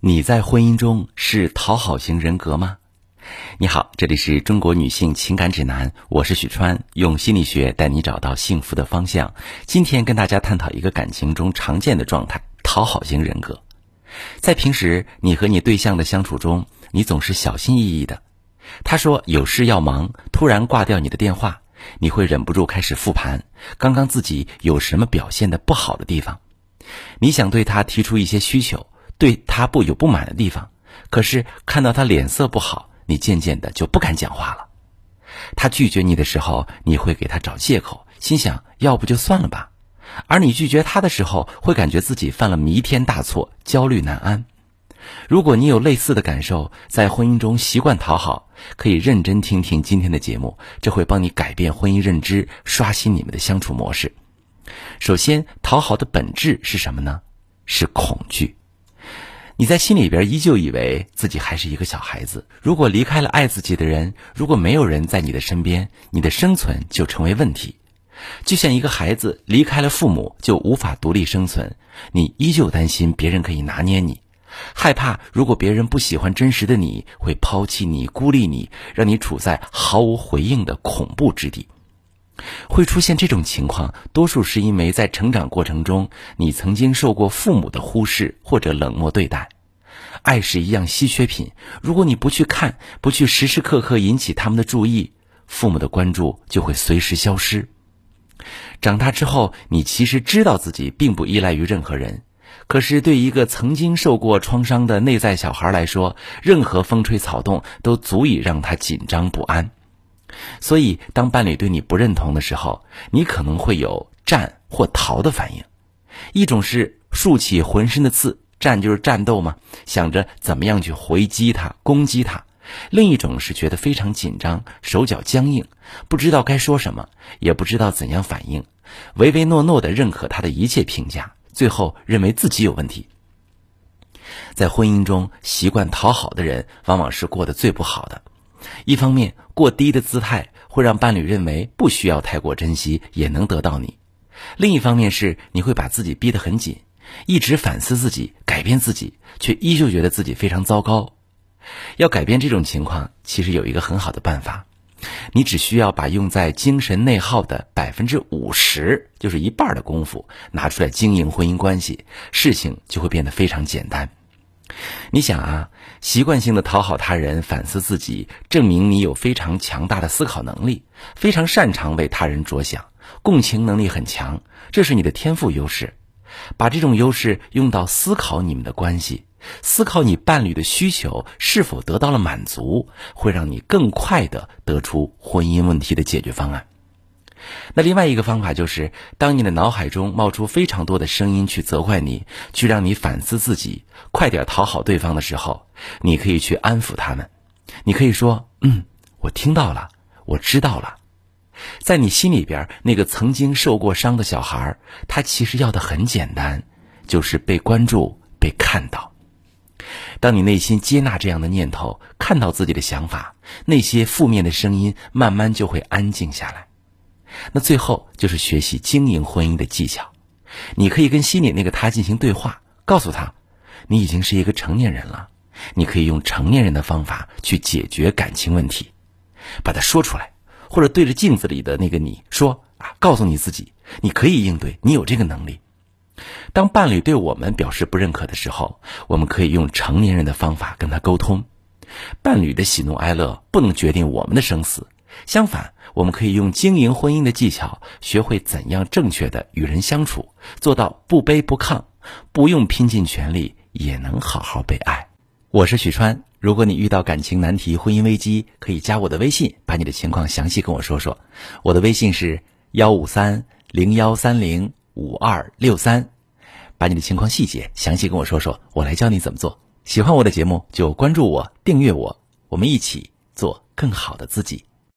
你在婚姻中是讨好型人格吗？你好，这里是中国女性情感指南，我是许川，用心理学带你找到幸福的方向。今天跟大家探讨一个感情中常见的状态——讨好型人格。在平时你和你对象的相处中，你总是小心翼翼的。他说有事要忙，突然挂掉你的电话，你会忍不住开始复盘，刚刚自己有什么表现的不好的地方？你想对他提出一些需求。对他不有不满的地方，可是看到他脸色不好，你渐渐的就不敢讲话了。他拒绝你的时候，你会给他找借口，心想要不就算了吧。而你拒绝他的时候，会感觉自己犯了弥天大错，焦虑难安。如果你有类似的感受，在婚姻中习惯讨好，可以认真听听今天的节目，这会帮你改变婚姻认知，刷新你们的相处模式。首先，讨好的本质是什么呢？是恐惧。你在心里边依旧以为自己还是一个小孩子。如果离开了爱自己的人，如果没有人在你的身边，你的生存就成为问题。就像一个孩子离开了父母就无法独立生存，你依旧担心别人可以拿捏你，害怕如果别人不喜欢真实的你，会抛弃你、孤立你，让你处在毫无回应的恐怖之地。会出现这种情况，多数是因为在成长过程中，你曾经受过父母的忽视或者冷漠对待。爱是一样稀缺品，如果你不去看，不去时时刻刻引起他们的注意，父母的关注就会随时消失。长大之后，你其实知道自己并不依赖于任何人，可是对一个曾经受过创伤的内在小孩来说，任何风吹草动都足以让他紧张不安。所以，当伴侣对你不认同的时候，你可能会有战或逃的反应。一种是竖起浑身的刺，战就是战斗嘛，想着怎么样去回击他、攻击他；另一种是觉得非常紧张，手脚僵硬，不知道该说什么，也不知道怎样反应，唯唯诺诺的认可他的一切评价，最后认为自己有问题。在婚姻中，习惯讨好的人，往往是过得最不好的。一方面，过低的姿态会让伴侣认为不需要太过珍惜也能得到你；另一方面是你会把自己逼得很紧，一直反思自己、改变自己，却依旧觉得自己非常糟糕。要改变这种情况，其实有一个很好的办法，你只需要把用在精神内耗的百分之五十，就是一半的功夫拿出来经营婚姻关系，事情就会变得非常简单。你想啊，习惯性的讨好他人，反思自己，证明你有非常强大的思考能力，非常擅长为他人着想，共情能力很强，这是你的天赋优势。把这种优势用到思考你们的关系，思考你伴侣的需求是否得到了满足，会让你更快的得出婚姻问题的解决方案。那另外一个方法就是，当你的脑海中冒出非常多的声音去责怪你，去让你反思自己，快点讨好对方的时候，你可以去安抚他们。你可以说：“嗯，我听到了，我知道了。”在你心里边，那个曾经受过伤的小孩，他其实要的很简单，就是被关注、被看到。当你内心接纳这样的念头，看到自己的想法，那些负面的声音慢慢就会安静下来。那最后就是学习经营婚姻的技巧，你可以跟心里那个他进行对话，告诉他，你已经是一个成年人了，你可以用成年人的方法去解决感情问题，把它说出来，或者对着镜子里的那个你说啊，告诉你自己，你可以应对，你有这个能力。当伴侣对我们表示不认可的时候，我们可以用成年人的方法跟他沟通，伴侣的喜怒哀乐不能决定我们的生死。相反，我们可以用经营婚姻的技巧，学会怎样正确的与人相处，做到不卑不亢，不用拼尽全力也能好好被爱。我是许川，如果你遇到感情难题、婚姻危机，可以加我的微信，把你的情况详细跟我说说。我的微信是幺五三零幺三零五二六三，把你的情况细节详细跟我说说，我来教你怎么做。喜欢我的节目就关注我、订阅我，我们一起做更好的自己。